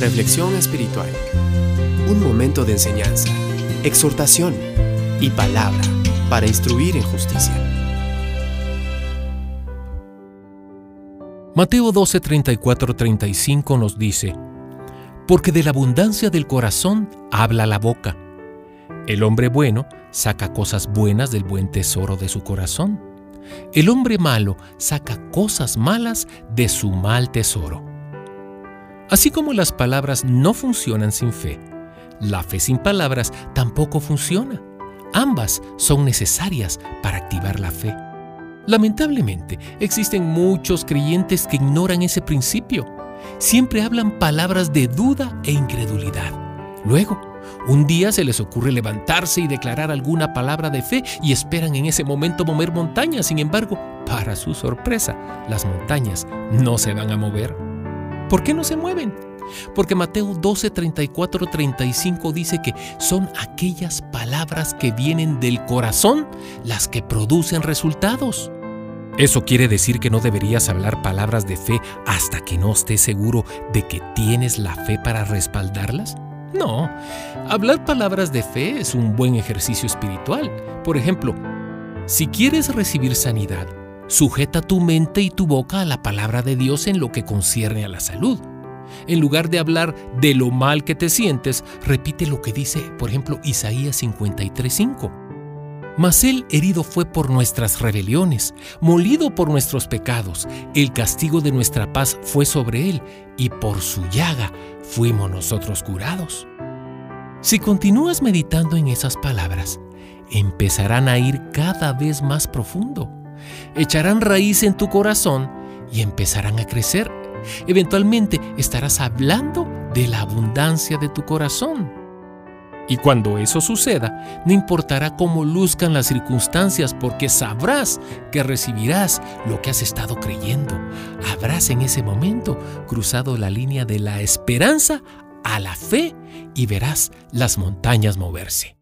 Reflexión espiritual. Un momento de enseñanza, exhortación y palabra para instruir en justicia. Mateo 12, 34, 35 nos dice, Porque de la abundancia del corazón habla la boca. El hombre bueno saca cosas buenas del buen tesoro de su corazón. El hombre malo saca cosas malas de su mal tesoro. Así como las palabras no funcionan sin fe, la fe sin palabras tampoco funciona. Ambas son necesarias para activar la fe. Lamentablemente, existen muchos creyentes que ignoran ese principio. Siempre hablan palabras de duda e incredulidad. Luego, un día se les ocurre levantarse y declarar alguna palabra de fe y esperan en ese momento mover montañas. Sin embargo, para su sorpresa, las montañas no se van a mover. ¿Por qué no se mueven? Porque Mateo 12, 34, 35 dice que son aquellas palabras que vienen del corazón las que producen resultados. ¿Eso quiere decir que no deberías hablar palabras de fe hasta que no estés seguro de que tienes la fe para respaldarlas? No, hablar palabras de fe es un buen ejercicio espiritual. Por ejemplo, si quieres recibir sanidad, sujeta tu mente y tu boca a la palabra de Dios en lo que concierne a la salud. En lugar de hablar de lo mal que te sientes, repite lo que dice, por ejemplo, Isaías 53:5. Mas él herido fue por nuestras rebeliones, molido por nuestros pecados. El castigo de nuestra paz fue sobre él, y por su llaga fuimos nosotros curados. Si continúas meditando en esas palabras, empezarán a ir cada vez más profundo. Echarán raíz en tu corazón y empezarán a crecer. Eventualmente estarás hablando de la abundancia de tu corazón. Y cuando eso suceda, no importará cómo luzcan las circunstancias porque sabrás que recibirás lo que has estado creyendo. Habrás en ese momento cruzado la línea de la esperanza a la fe y verás las montañas moverse.